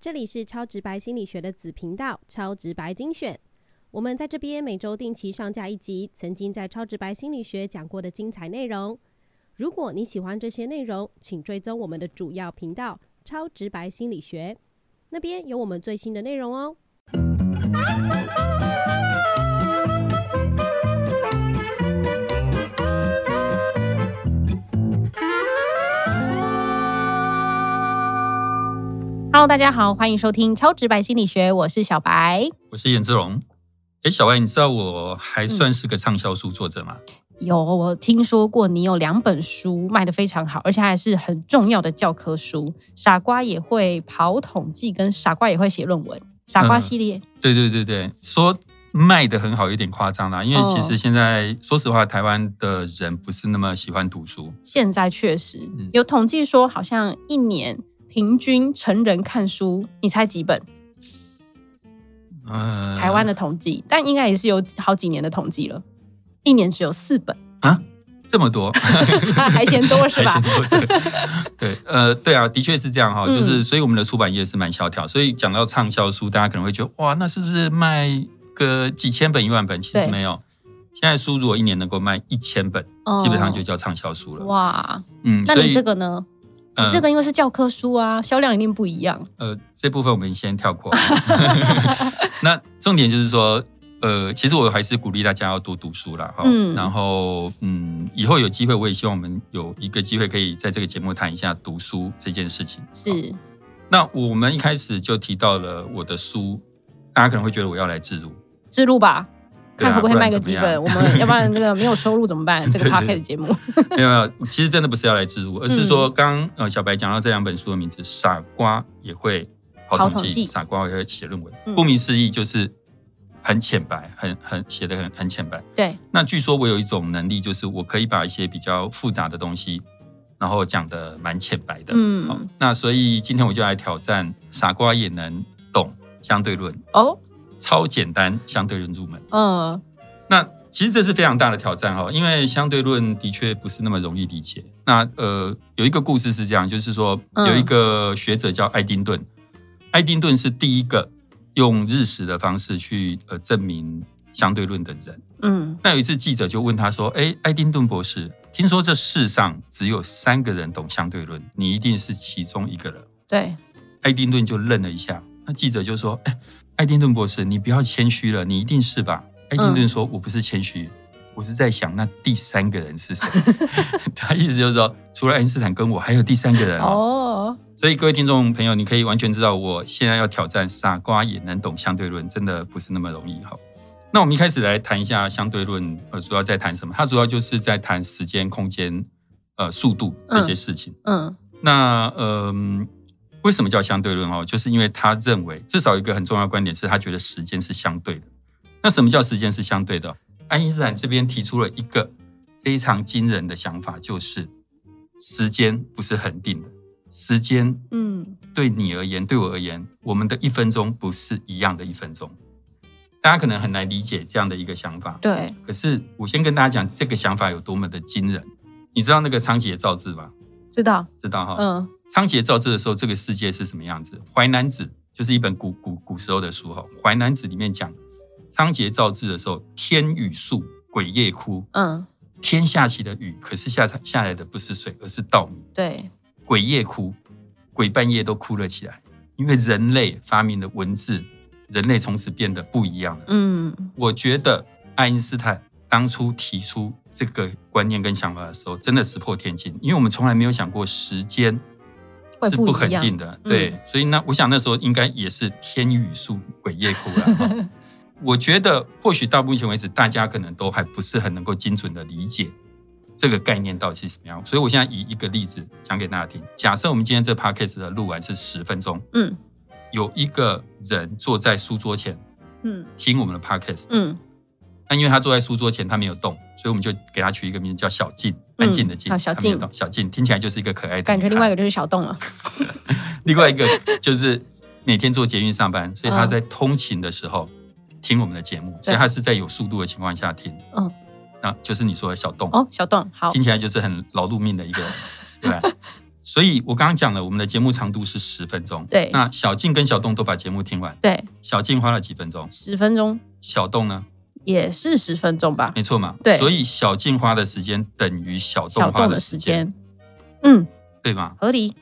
这里是超直白心理学的子频道——超直白精选。我们在这边每周定期上架一集曾经在超直白心理学讲过的精彩内容。如果你喜欢这些内容，请追踪我们的主要频道“超直白心理学”，那边有我们最新的内容哦。Hello，大家好，欢迎收听超直白心理学，我是小白，我是颜志龙。哎，小白，你知道我还算是个畅销书作者吗？有，我听说过你有两本书卖的非常好，而且还是很重要的教科书。傻瓜也会跑统计，跟傻瓜也会写论文，傻瓜系列。对对对对，说卖的很好有点夸张啦，因为其实现在说实话，台湾的人不是那么喜欢读书。现在确实有统计说，好像一年。平均成人看书，你猜几本？呃，台湾的统计，但应该也是有好几年的统计了，一年只有四本。啊，这么多，还嫌多 是吧？对，呃，对啊，的确是这样哈，就是所以我们的出版业是蛮萧条，所以讲到畅销书，大家可能会觉得哇，那是不是卖个几千本、一万本？其实没有，现在书如果一年能够卖一千本，基本上就叫畅销书了。哇，嗯，那你这个呢？这个因为是教科书啊，销量一定不一样。呃，这部分我们先跳过。那重点就是说，呃，其实我还是鼓励大家要多读书啦。哈。嗯。然后，嗯，以后有机会，我也希望我们有一个机会可以在这个节目谈一下读书这件事情。是。那我们一开始就提到了我的书，大家可能会觉得我要来自入，自入吧。看可不可以卖个几本，我们要不然那个没有收入怎么办？这个 p o c a s t 节目 没有没有，其实真的不是要来植入，而是说刚呃小白讲到这两本书的名字，傻瓜也会好统计，傻瓜也会写论文。顾名思义就是很浅白，很很写的很很浅白。对。那据说我有一种能力，就是我可以把一些比较复杂的东西，然后讲的蛮浅白的。嗯。那所以今天我就来挑战，傻瓜也能懂相对论。哦。超简单相对论入门，嗯，那其实这是非常大的挑战哈，因为相对论的确不是那么容易理解。那呃，有一个故事是这样，就是说有一个学者叫爱丁顿，爱丁顿是第一个用日食的方式去呃证明相对论的人。嗯，那有一次记者就问他说：“哎，爱丁顿博士，听说这世上只有三个人懂相对论，你一定是其中一个人。”对，爱丁顿就愣了一下，那记者就说：“哎。”爱丁顿博士，你不要谦虚了，你一定是吧？爱丁顿说：“我不是谦虚，我是在想那第三个人是谁。”他意思就是说，除了爱因斯坦跟我，还有第三个人哦。所以各位听众朋友，你可以完全知道，我现在要挑战傻瓜也能懂相对论，真的不是那么容易哈。那我们一开始来谈一下相对论，呃，主要在谈什么？它主要就是在谈时间、空间、呃，速度这些事情。嗯，那嗯。为什么叫相对论哦？就是因为他认为，至少一个很重要的观点是他觉得时间是相对的。那什么叫时间是相对的？爱因斯坦这边提出了一个非常惊人的想法，就是时间不是恒定的。时间，嗯，对你而言，对我而言，我们的一分钟不是一样的一分钟。大家可能很难理解这样的一个想法。对。可是我先跟大家讲，这个想法有多么的惊人。你知道那个仓颉造字吗？知道，知道哈。嗯。仓颉造字的时候，这个世界是什么样子？《淮南子》就是一本古古古时候的书哈，《淮南子》里面讲，仓颉造字的时候，天雨粟，鬼夜哭。嗯，天下起的雨，可是下下来的不是水，而是稻米。对，鬼夜哭，鬼半夜都哭了起来，因为人类发明了文字，人类从此变得不一样了。嗯，我觉得爱因斯坦当初提出这个观念跟想法的时候，真的石破天惊，因为我们从来没有想过时间。是不肯定的，对，所以那我想那时候应该也是天雨粟，鬼夜哭 了。我觉得或许到目前为止，大家可能都还不是很能够精准的理解这个概念到底是什么样。所以我现在以一个例子讲给大家听。假设我们今天这 podcast 的录完是十分钟，嗯，有一个人坐在书桌前，嗯，听我们的 podcast，嗯。那因为他坐在书桌前，他没有动，所以我们就给他取一个名字叫小静，安静的静。小静，小静听起来就是一个可爱的。感觉另外一个就是小动了。另外一个就是每天坐捷运上班，所以他在通勤的时候听我们的节目，所以他是在有速度的情况下听。嗯，那就是你说的小动。哦，小动好，听起来就是很劳碌命的一个人，对吧？所以我刚刚讲了，我们的节目长度是十分钟。对那小静跟小洞都把节目听完，对，小静花了几分钟，十分钟小洞呢？也是十分钟吧，没错嘛。对所以小静花的时间等于小动花的的时间，嗯，对吗？合理。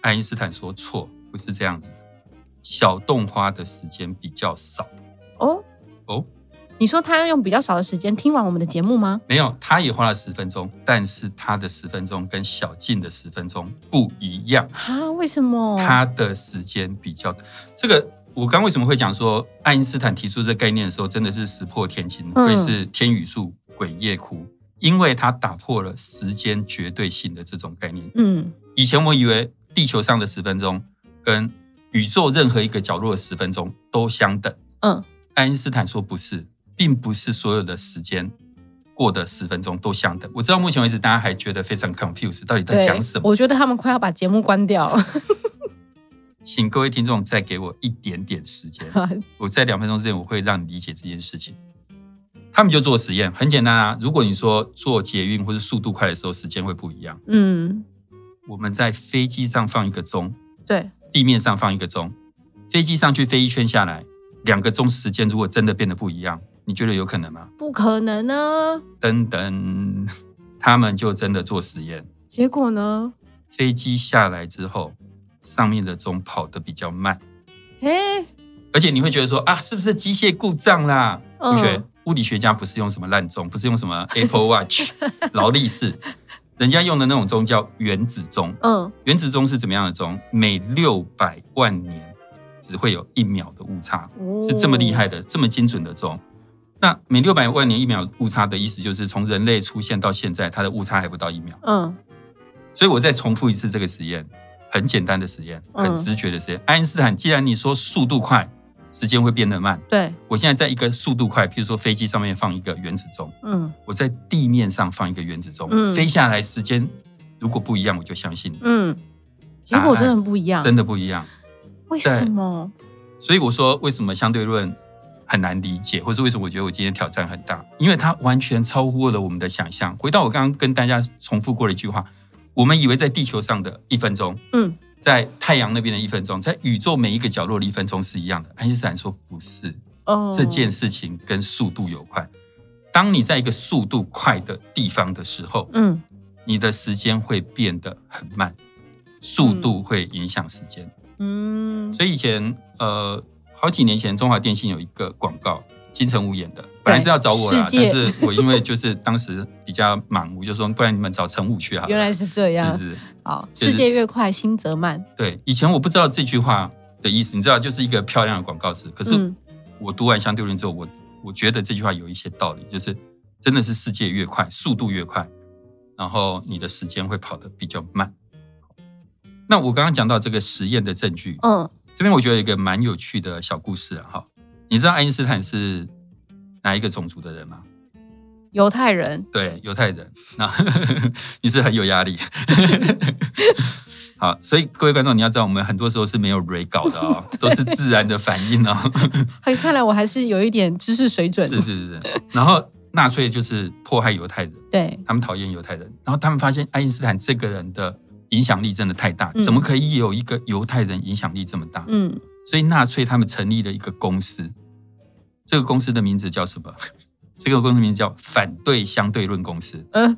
爱因斯坦说错，不是这样子的。小动花的时间比较少哦，哦，你说他要用比较少的时间听完我们的节目吗？没有，他也花了十分钟，但是他的十分钟跟小静的十分钟不一样。哈，为什么？他的时间比较这个，我刚为什么会讲说爱因斯坦提出这个概念的时候，真的是石破天惊，嗯会是天语树鬼夜哭，因为他打破了时间绝对性的这种概念。嗯以前我以为地球上的十分钟跟宇宙任何一个角落的十分钟都相等，嗯，爱因斯坦说不是，并不是所有的时间过的十分钟都相等。我知道目前为止大家还觉得非常 confused，到底在对讲什，么？我觉得他们快要把节目关掉了。请各位听众再给我一点点时间，我在两分钟之内我会让你理解这件事情。他们就做实验，很简单啊。如果你说做捷运或者速度快的时候，时间会不一样。嗯，我们在飞机上放一个钟，对，地面上放一个钟，飞机上去飞一圈下来，两个钟时间如果真的变得不一样，你觉得有可能吗？不可能啊！等等，他们就真的做实验。结果呢？飞机下来之后，上面的钟跑得比较慢，哎，而且你会觉得说啊，是不是机械故障啦？嗯同学，物理学家不是用什么烂钟，不是用什么 Apple Watch、劳力士，人家用的那种钟叫原子钟。嗯，原子钟是怎么样的钟？每六百万年只会有一秒的误差，哦是这么厉害的、这么精准的钟。那每六百万年一秒误差的意思就是，从人类出现到现在，它的误差还不到一秒。嗯所以我再重复一次这个实验，很简单的实验，嗯很直觉的实验。爱因斯坦，既然你说速度快，时间会变得慢，对，我现在在一个速度快，譬如说飞机上面放一个原子钟，嗯我在地面上放一个原子钟，嗯飞下来时间如果不一样，我就相信你，嗯，结果真的不一样，真的不一样。为什么？所以我说，为什么相对论很难理解，或是为什么我觉得我今天挑战很大？因为它完全超乎了我们的想象。回到我刚刚跟大家重复过的一句话，我们以为在地球上的一分钟，嗯在太阳那边的一分钟，在宇宙每一个角落的一分钟是一样的。爱因斯坦说不是，哦，这件事情跟速度有关。当你在一个速度快的地方的时候，嗯你的时间会变得很慢，速度会影响时间。嗯，所以以前呃，好几年前，中华电信有一个广告，金城武演的，本来是要找我啦，但是我因为就是当时比较忙，我就说不然你们找陈武去好了。原来是这样是。是，好，就是世界越快，心则慢。对。以前我不知道这句话的意思，你知道，就是一个漂亮的广告词。可是嗯我读完相对论之后，我我觉得这句话有一些道理，就是真的是世界越快，速度越快，然后你的时间会跑得比较慢。那我刚刚讲到这个实验的证据，嗯，这边我觉得有一个蛮有趣的小故事啊，哈，你知道爱因斯坦是哪一个种族的人吗？犹太人，对，犹太人。那 你是很有压力。好，所以各位观众，你要知道，我们很多时候是没有 re 稿的哦，都是自然的反应哦。看看来我还是有一点知识水准。是是是。然后纳粹就是迫害犹太人，对，他们讨厌犹太人，然后他们发现爱因斯坦这个人的影响力真的太大，嗯怎么可以有一个犹太人影响力这么大？嗯，所以纳粹他们成立了一个公司，这个公司的名字叫什么？这个公司名字叫反对相对论公司。嗯，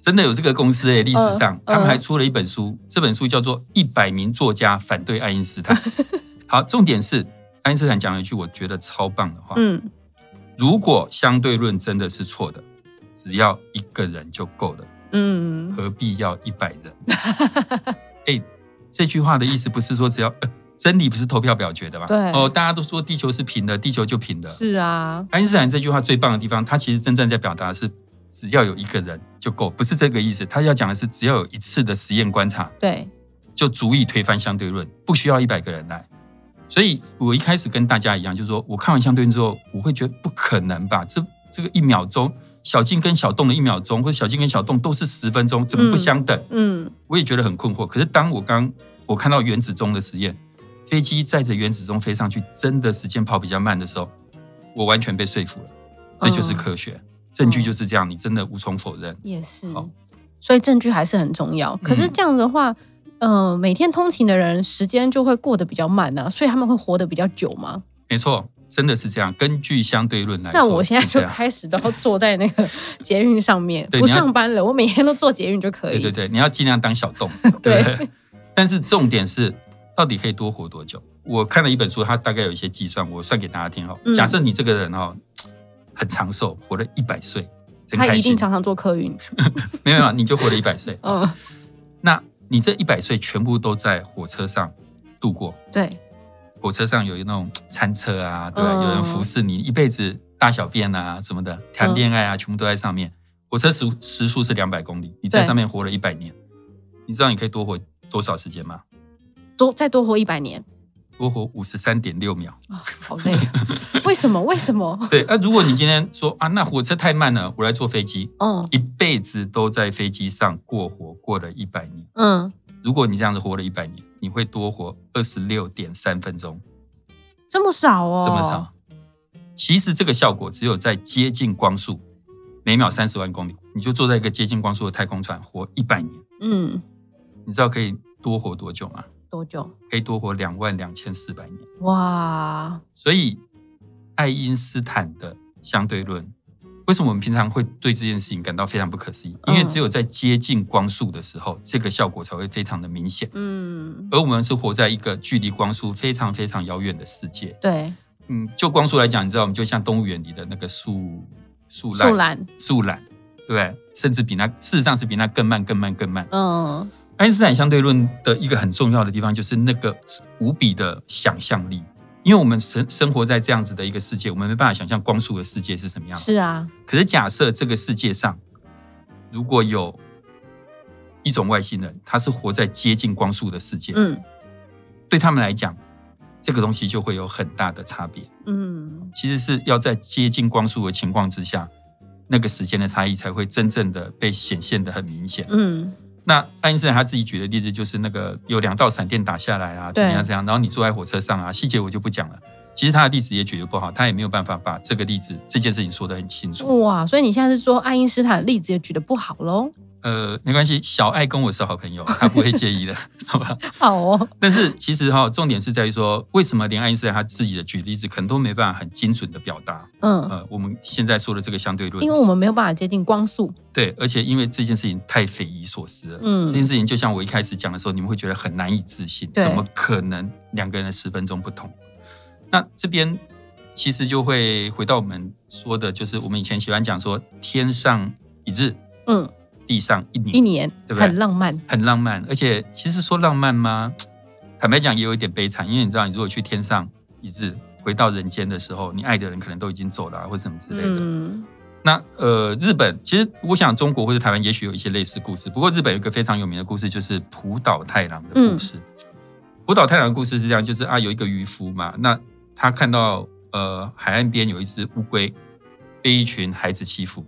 真的有这个公司诶，历史上、嗯他们还出了一本书，这本书叫做《一百名作家反对爱因斯坦》。好，重点是爱因斯坦讲了一句我觉得超棒的话：嗯，如果相对论真的是错的，只要一个人就够了，嗯，何必要一百人？哎，这句话的意思不是说只要、呃、真理不是投票表决的吗？对哦，大家都说地球是平的，地球就平的。是啊，爱因斯坦这句话最棒的地方，他其实真正在表达的是，只要有一个人就够，不是这个意思。他要讲的是，只要有一次的实验观察，对，就足以推翻相对论，不需要一百个人来。所以我一开始跟大家一样，就是说我看完相对论之后，我会觉得不可能吧？这这个一秒钟，小静跟小洞的一秒钟，或者小静跟小洞都是十分钟，怎么不相等？嗯我也觉得很困惑。可是当我刚我看到原子钟的实验，飞机载着原子钟飞上去，真的时间跑比较慢的时候，我完全被说服了。这就是科学，证据就是这样，你真的无从否认。也是好，所以证据还是很重要。可是这样的话，呃，每天通勤的人时间就会过得比较慢啊，所以他们会活得比较久吗？没错，真的是这样。根据相对论来说，那我现在就开始都要坐在那个捷运上面，不上班了，我每天都坐捷运就可以。对对对，你要尽量当小洞，对不对？但是重点是，到底可以多活多久？我看了一本书，它大概有一些计算，我算给大家听哦。嗯假设你这个人哦 很长寿，活了一百岁，真他。一定常常做客运。没有没有，你就活了一百岁。嗯，那你这一百岁全部都在火车上度过，对，火车上有那种餐车啊，对有人服侍你一辈子，大小便啊什么的，谈恋爱啊，全部都在上面。火车时时速是两百公里，你在上面活了一百年，你知道你可以多活多少时间吗？多再多活一百年多活五十三点六秒。啊，好累啊。为什么？为什么？对，那、如果你今天说啊，那火车太慢了，我来坐飞机，嗯一辈子都在飞机上过活，过了一百年。嗯，如果你这样子活了一百年，你会多活二十六点三分钟，这么少哦，这么少。其实这个效果只有在接近光速，每秒三十万公里，你就坐在一个接近光速的太空船活一百年，嗯，你知道可以多活多久吗？多久？可以多活两万两千四百年。哇，所以，爱因斯坦的相对论，为什么我们平常会对这件事情感到非常不可思议？因为嗯只有在接近光速的时候，这个效果才会非常的明显。嗯，而我们是活在一个距离光速非常非常遥远的世界。对，嗯，就光速来讲，你知道，我们就像动物园里的那个树树懒，树懒，树懒，对不对？甚至比那事实上是比那更慢、更慢、更慢。嗯爱因斯坦相对论的一个很重要的地方，就是那个无比的想象力。因为我们生生活在这样子的一个世界，我们没办法想象光速的世界是什么样子。是啊，可是假设这个世界上如果有一种外星人，他是活在接近光速的世界，嗯对他们来讲，这个东西就会有很大的差别。嗯，其实是要在接近光速的情况之下，那个时间的差异才会真正的被显现的很明显。嗯那爱因斯坦他自己举的例子就是那个有两道闪电打下来啊，怎么样怎样，然后你坐在火车上啊，细节我就不讲了。其实他的例子也举得不好，他也没有办法把这个例子这件事情说得很清楚。哇，所以你现在是说爱因斯坦的例子也举得不好喽？呃，没关系，小爱跟我是好朋友，他不会介意的，好吧？好哦，但是其实哈、重点是在于说，为什么连爱因斯坦他自己的举例子可能都没办法很精准的表达？嗯，呃，我们现在说的这个相对论，因为我们没有办法接近光速，对，而且因为这件事情太匪夷所思了。嗯这件事情就像我一开始讲的时候，你们会觉得很难以置信，怎么可能两个人的十分钟不同？那这边其实就会回到我们说的，就是我们以前喜欢讲说天上一日，嗯，地上一年，一年对不对很浪漫，很浪漫。而且其实说浪漫吗？坦白讲也有一点悲惨，因为你知道，你如果去天上一日，回到人间的时候，你爱的人可能都已经走了、啊，或者什么之类的。嗯那呃，日本其实我想中国或者台湾也许有一些类似故事，不过日本有一个非常有名的故事，就是浦岛太郎的故事。浦岛太郎的故事是这样，就是啊有一个渔夫嘛，那他看到呃海岸边有一只乌龟被一群孩子欺负，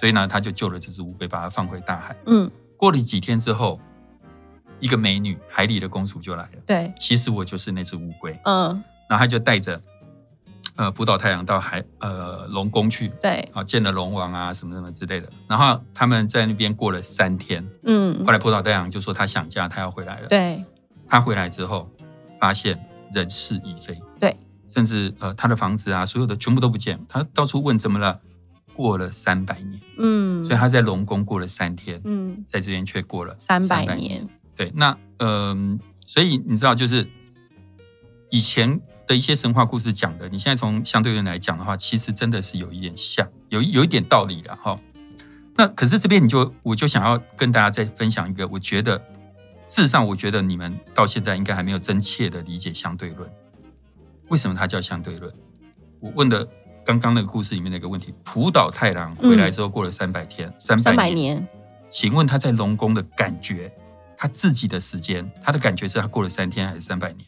所以呢他就救了这只乌龟，把它放回大海。嗯，过了几天之后，一个美女海里的公主就来了，对，其实我就是那只乌龟，嗯然后他就带着呃浦岛太阳到海呃龙宫去，对，啊，见了龙王啊，什么什么之类的。然后他们在那边过了三天，嗯后来浦岛太阳就说他想家，他要回来了。对他回来之后，发现人事已非，对，甚至呃他的房子啊，所有的全部都不见。他到处问怎么了，过了三百年，嗯，所以他在龙宫过了三天，嗯在这边却过了三百300年，对，那嗯、所以你知道，就是以前的一些神话故事讲的，你现在从相对论来讲的话，其实真的是有一点像，有有一点道理了哈。那可是这边你就我就想要跟大家再分享一个，我觉得事实上，我觉得你们到现在应该还没有真切的理解相对论。为什么它叫相对论？我问的刚刚那个故事里面的一个问题：浦岛太郎回来之后过了三百天，三三百百年，请问他在龙宫的感觉，他自己的时间，他的感觉是他过了三天还是三百年？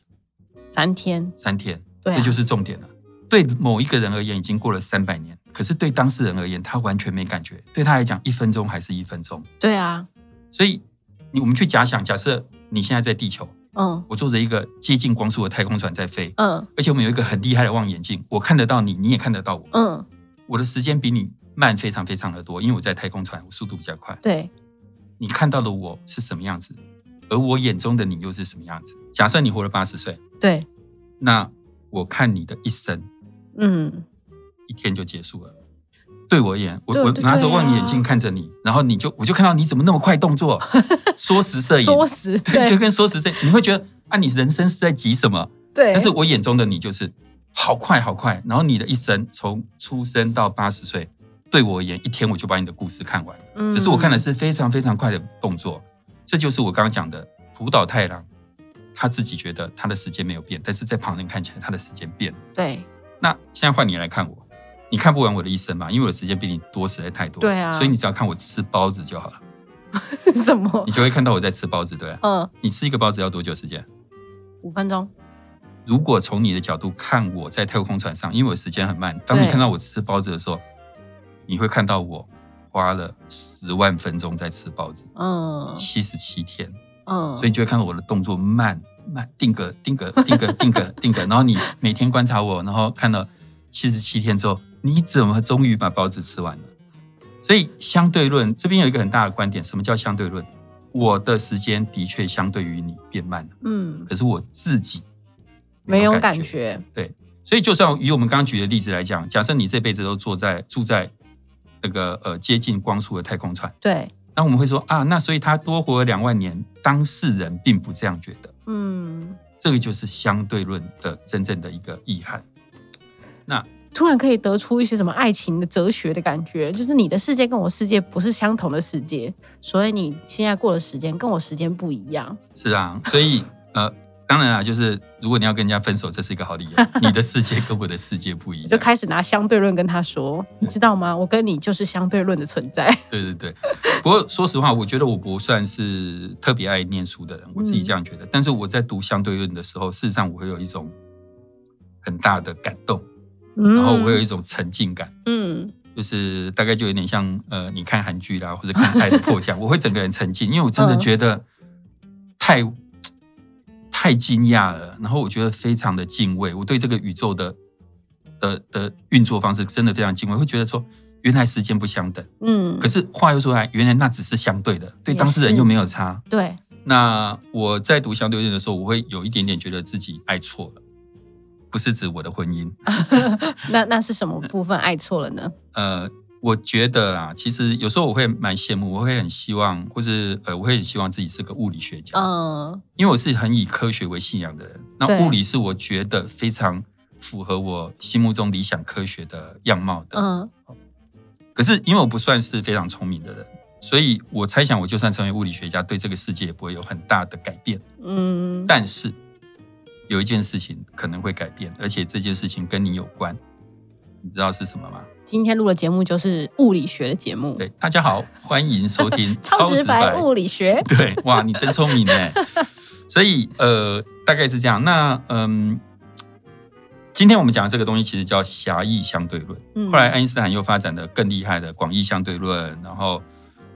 三天，三天，对啊这就是重点了。对某一个人而言，已经过了三百年，可是对当事人而言，他完全没感觉。对他来讲，一分钟还是一分钟。对啊，所以，你我们去假想，假设你现在在地球，嗯我坐着一个接近光速的太空船在飞，嗯而且我们有一个很厉害的望远镜，我看得到你，你也看得到我。嗯，我的时间比你慢非常非常的多，因为我在太空船，我速度比较快。对，你看到的我是什么样子？而我眼中的你又是什么样子？假设你活了八十岁，对，那我看你的一生嗯，一天就结束了。对我而言，我我拿着望远眼镜看着你，然后你就我就看到你怎么那么快动作，缩时摄影，缩时，对，就跟缩时摄影，你会觉得啊，你人生是在急什么？对，但是我眼中的你就是好快好快，然后你的一生从出生到八十岁，对我而言，一天我就把你的故事看完了。嗯。只是我看的是非常非常快的动作，这就是我刚刚讲的浦岛太郎，他自己觉得他的时间没有变，但是在旁人看起来他的时间变了。对，那现在换你来看我，你看不完我的一生嘛，因为我的时间比你多实在太多。对啊所以你只要看我吃包子就好了，什么你？就会看到我在吃包子，对啊？嗯，你吃一个包子要多久时间？五分钟，如果从你的角度看我在太空船上，因为我时间很慢，当你看到我吃包子的时候，你会看到我花了十万分钟在吃包子，嗯七十七天，嗯，所以你就会看到我的动作慢慢定格定格定格定格定格，然后你每天观察我，然后看了七十七天之后，你怎么终于把包子吃完了？所以相对论这边有一个很大的观点，什么叫相对论？我的时间的确相对于你变慢了，嗯，可是我自己没有感感觉，对，所以就算以我们刚刚举的例子来讲，假设你这辈子都坐在住在那个呃接近光速的太空船，对，那我们会说啊，那所以他多活了两万年，当事人并不这样觉得，嗯，这个就是相对论的真正的一个遗憾。那突然可以得出一些什么爱情的哲学的感觉，就是你的世界跟我世界不是相同的世界，所以你现在过的时间跟我时间不一样。是啊，所以呃，当然啊，就是如果你要跟人家分手，这是一个好理由。你的世界跟我的世界不一样，就开始拿相对论跟他说，你知道吗？我跟你就是相对论的存在。对对对，不过说实话，我觉得我不算是特别爱念书的人，我自己这样觉得。但是我在读相对论的时候，事实上我会有一种很大的感动，然然后我会有一种沉浸感，嗯就是大概就有点像呃，你看韩剧啦，或者看《爱的迫降》，我会整个人沉浸，因为我真的觉得太、太惊讶了，然后我觉得非常的敬畏，我对这个宇宙的的的运作方式真的非常敬畏，会觉得说。原来时间不相等，嗯可，是话又说来，原来那只是相对的，对当事人又没有差。对，那我在读相对论的时候，我会有一点点觉得自己爱错了，不是指我的婚姻。那那是什么部分爱错了呢？呃，我觉得啊，其实有时候我会蛮羡慕，我会很希望，或是呃，我会很希望自己是个物理学家，嗯因为我是很以科学为信仰的人。那物理是我觉得非常符合我心目中理想科学的样貌的。嗯可是因为我不算是非常聪明的人，所以我猜想，我就算成为物理学家，对这个世界也不会有很大的改变。嗯，但是有一件事情可能会改变，而且这件事情跟你有关，你知道是什么吗？今天录的节目就是物理学的节目，对，大家好，欢迎收听 超直白物理学。对，哇，你真聪明哎。所以呃，大概是这样。那嗯，今天我们讲的这个东西其实叫狭义相对论。嗯后来爱因斯坦又发展的更厉害的广义相对论，然后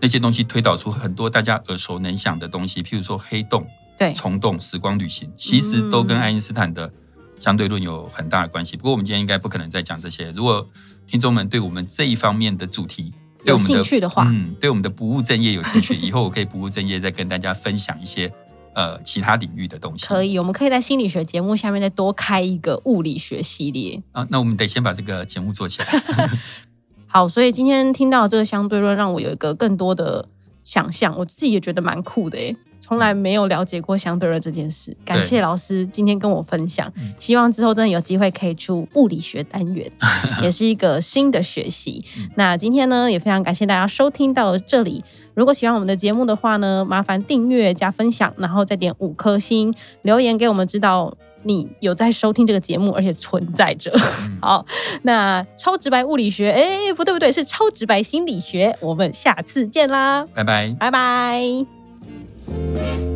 那些东西推导出很多大家耳熟能详的东西，譬如说黑洞、对，虫洞、时光旅行，其实都跟爱因斯坦的相对论有很大的关系。不过我们今天应该不可能再讲这些。如果听众们对我们这一方面的主题对有我们的兴趣的话，嗯，对我们的不务正业有兴趣，以后我可以不务正业再跟大家分享一些呃其他领域的东西。可以，我们可以在心理学节目下面再多开一个物理学系列。啊，那我们得先把这个节目做起来。好，所以今天听到这个相对论，让我有一个更多的想象，我自己也觉得蛮酷的诶，从来没有了解过相对论这件事。感谢老师今天跟我分享，嗯希望之后真的有机会可以出物理学单元，也是一个新的学习。嗯那今天呢，也非常感谢大家收听到这里。如果喜欢我们的节目的话呢，麻烦订阅加分享，然后再点五颗星，留言给我们知道。你有在收听这个节目，而且存在着。嗯好，那超直白物理学，哎，不对不对，是超直白心理学。我们下次见啦，拜拜。拜拜。Música